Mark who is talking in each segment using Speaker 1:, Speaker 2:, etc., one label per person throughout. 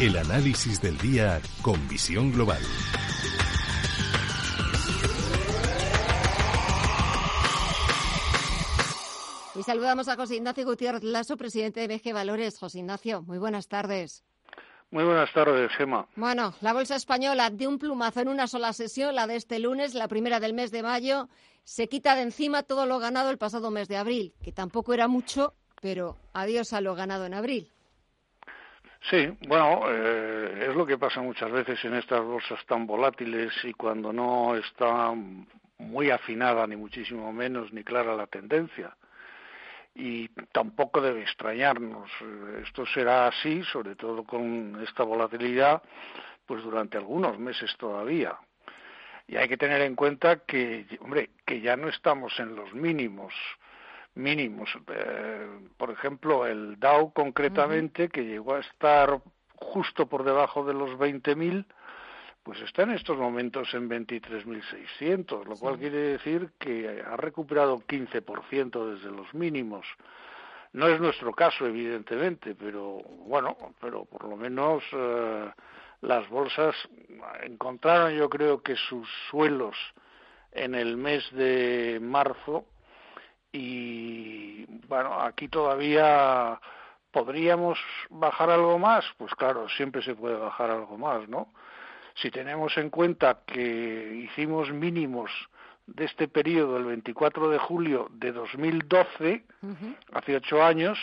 Speaker 1: El análisis del día con visión global.
Speaker 2: Y saludamos a José Ignacio Gutiérrez Lasso, presidente de BG Valores. José Ignacio, muy buenas tardes.
Speaker 3: Muy buenas tardes, Gemma.
Speaker 2: Bueno, la bolsa española de un plumazo en una sola sesión, la de este lunes, la primera del mes de mayo, se quita de encima todo lo ganado el pasado mes de abril, que tampoco era mucho, pero adiós a lo ganado en abril.
Speaker 3: Sí, bueno, eh, es lo que pasa muchas veces en estas bolsas tan volátiles y cuando no está muy afinada, ni muchísimo menos, ni clara la tendencia y tampoco debe extrañarnos. Esto será así, sobre todo con esta volatilidad, pues durante algunos meses todavía. Y hay que tener en cuenta que, hombre, que ya no estamos en los mínimos mínimos. Eh, por ejemplo, el Dow concretamente, que llegó a estar justo por debajo de los 20.000, pues está en estos momentos en 23.600, lo cual quiere decir que ha recuperado 15% desde los mínimos. No es nuestro caso, evidentemente, pero bueno, pero por lo menos eh, las bolsas encontraron, yo creo que sus suelos en el mes de marzo y bueno, aquí todavía podríamos bajar algo más, pues claro, siempre se puede bajar algo más, ¿no? Si tenemos en cuenta que hicimos mínimos de este periodo el 24 de julio de 2012, hace ocho años,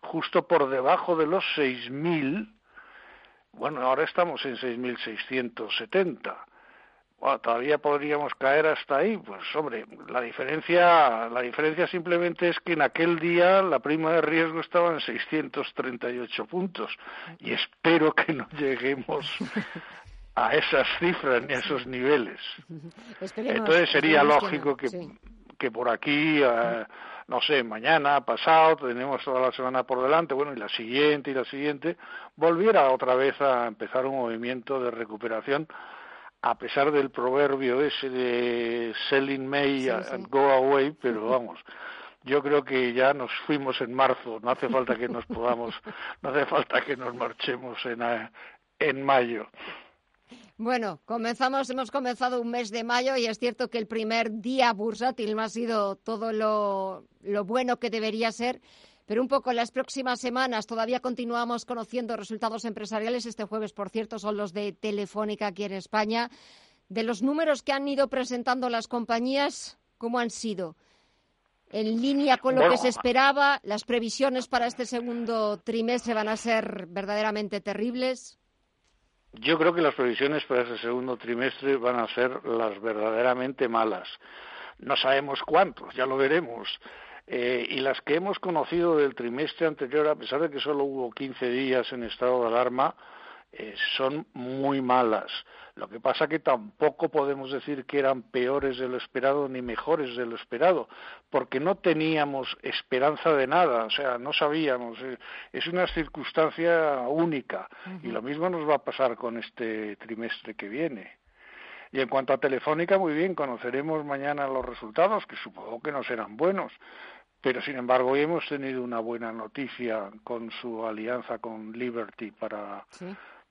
Speaker 3: justo por debajo de los 6.000, bueno, ahora estamos en 6.670. Bueno, todavía podríamos caer hasta ahí, pues hombre, la diferencia, la diferencia simplemente es que en aquel día la prima de riesgo estaba en 638 puntos y espero que no lleguemos a esas cifras ni a esos niveles. Entonces sería lógico que, que, por aquí, eh, no sé, mañana, pasado, tenemos toda la semana por delante, bueno, y la siguiente y la siguiente, volviera otra vez a empezar un movimiento de recuperación a pesar del proverbio ese de selling May and go away, pero vamos, yo creo que ya nos fuimos en marzo, no hace falta que nos podamos, no hace falta que nos marchemos en, eh, en mayo.
Speaker 2: Bueno, comenzamos, hemos comenzado un mes de mayo y es cierto que el primer día bursátil no ha sido todo lo, bueno que debería ser, pero un poco en las próximas semanas todavía continuamos conociendo resultados empresariales. Este jueves, por cierto, son los de Telefónica aquí en España. De los números que han ido presentando las compañías, ¿cómo han sido? ¿En línea con lo que se esperaba? ¿Las previsiones para este segundo trimestre van a ser verdaderamente terribles?
Speaker 3: Yo creo que las previsiones para ese segundo trimestre van a ser las verdaderamente malas. No sabemos cuántos, ya lo veremos. Eh, y las que hemos conocido del trimestre anterior, a pesar de que solo hubo 15 días en estado de alarma, eh, son muy malas. Lo que pasa que tampoco podemos decir que eran peores de lo esperado ni mejores de lo esperado, porque no teníamos esperanza de nada, o sea, no sabíamos. Eh, es una circunstancia única y lo mismo nos va a pasar con este trimestre que viene. Y en cuanto a Telefónica, muy bien, conoceremos mañana los resultados, que supongo que no serán buenos, pero sin embargo hoy hemos tenido una buena noticia con su alianza con Liberty para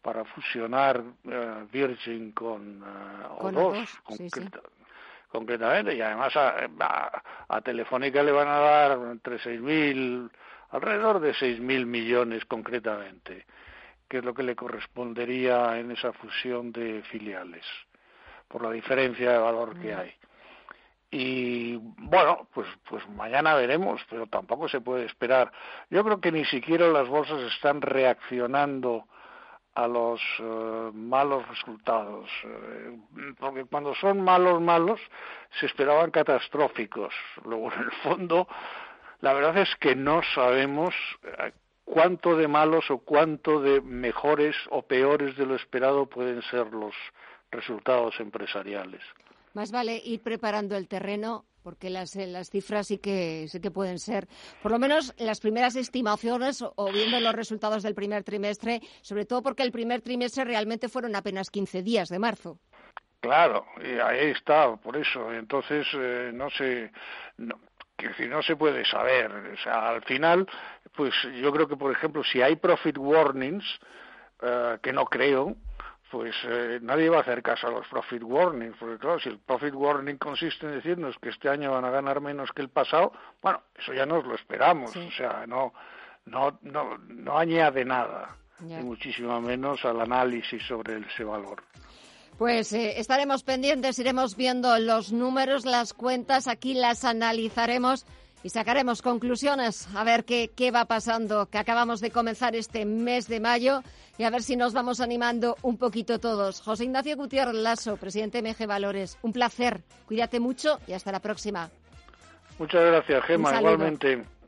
Speaker 3: para fusionar eh, Virgin con, uh, O2, concretamente, y además a, a, Telefónica le van a dar entre 6.000, alrededor de 6.000 millones concretamente, que es lo que le correspondería en esa fusión de filiales, por la diferencia de valor que hay. Y bueno, pues, pues mañana veremos, pero tampoco se puede esperar. Yo creo que ni siquiera las bolsas están reaccionando a los eh, malos resultados, eh, porque cuando son malos, malos, se esperaban catastróficos. Luego, en el fondo, la verdad es que no sabemos eh, cuánto de malos o cuánto de mejores o peores de lo esperado pueden ser los resultados empresariales.
Speaker 2: Más vale ir preparando el terreno porque las, eh, las cifras sí que, sí que pueden ser, por lo menos las primeras estimaciones o viendo los resultados del primer trimestre, sobre todo porque el primer trimestre realmente fueron apenas 15 días de marzo.
Speaker 3: Claro, y ahí está, por eso. Entonces, eh, no sé, no, que no se puede saber. O sea, al final, pues yo creo que, por ejemplo, si hay profit warnings, eh, que no creo, pues eh, nadie va a hacer caso a los profit warnings, porque claro, si el profit warning consiste en decirnos que este año van a ganar menos que el pasado, bueno, eso ya nos lo esperamos, o sea, no, no, no, no añade nada, ni muchísimo menos al análisis sobre ese valor.
Speaker 2: Pues eh, estaremos pendientes, iremos viendo los números, las cuentas, aquí las analizaremos y sacaremos conclusiones a ver qué, qué va pasando, que acabamos de comenzar este mes de mayo y a ver si nos vamos animando un poquito todos. José Ignacio Gutiérrez Lasso, presidente MG Valores, un placer. Cuídate mucho y hasta la próxima.
Speaker 3: Muchas gracias, Gema. Igualmente.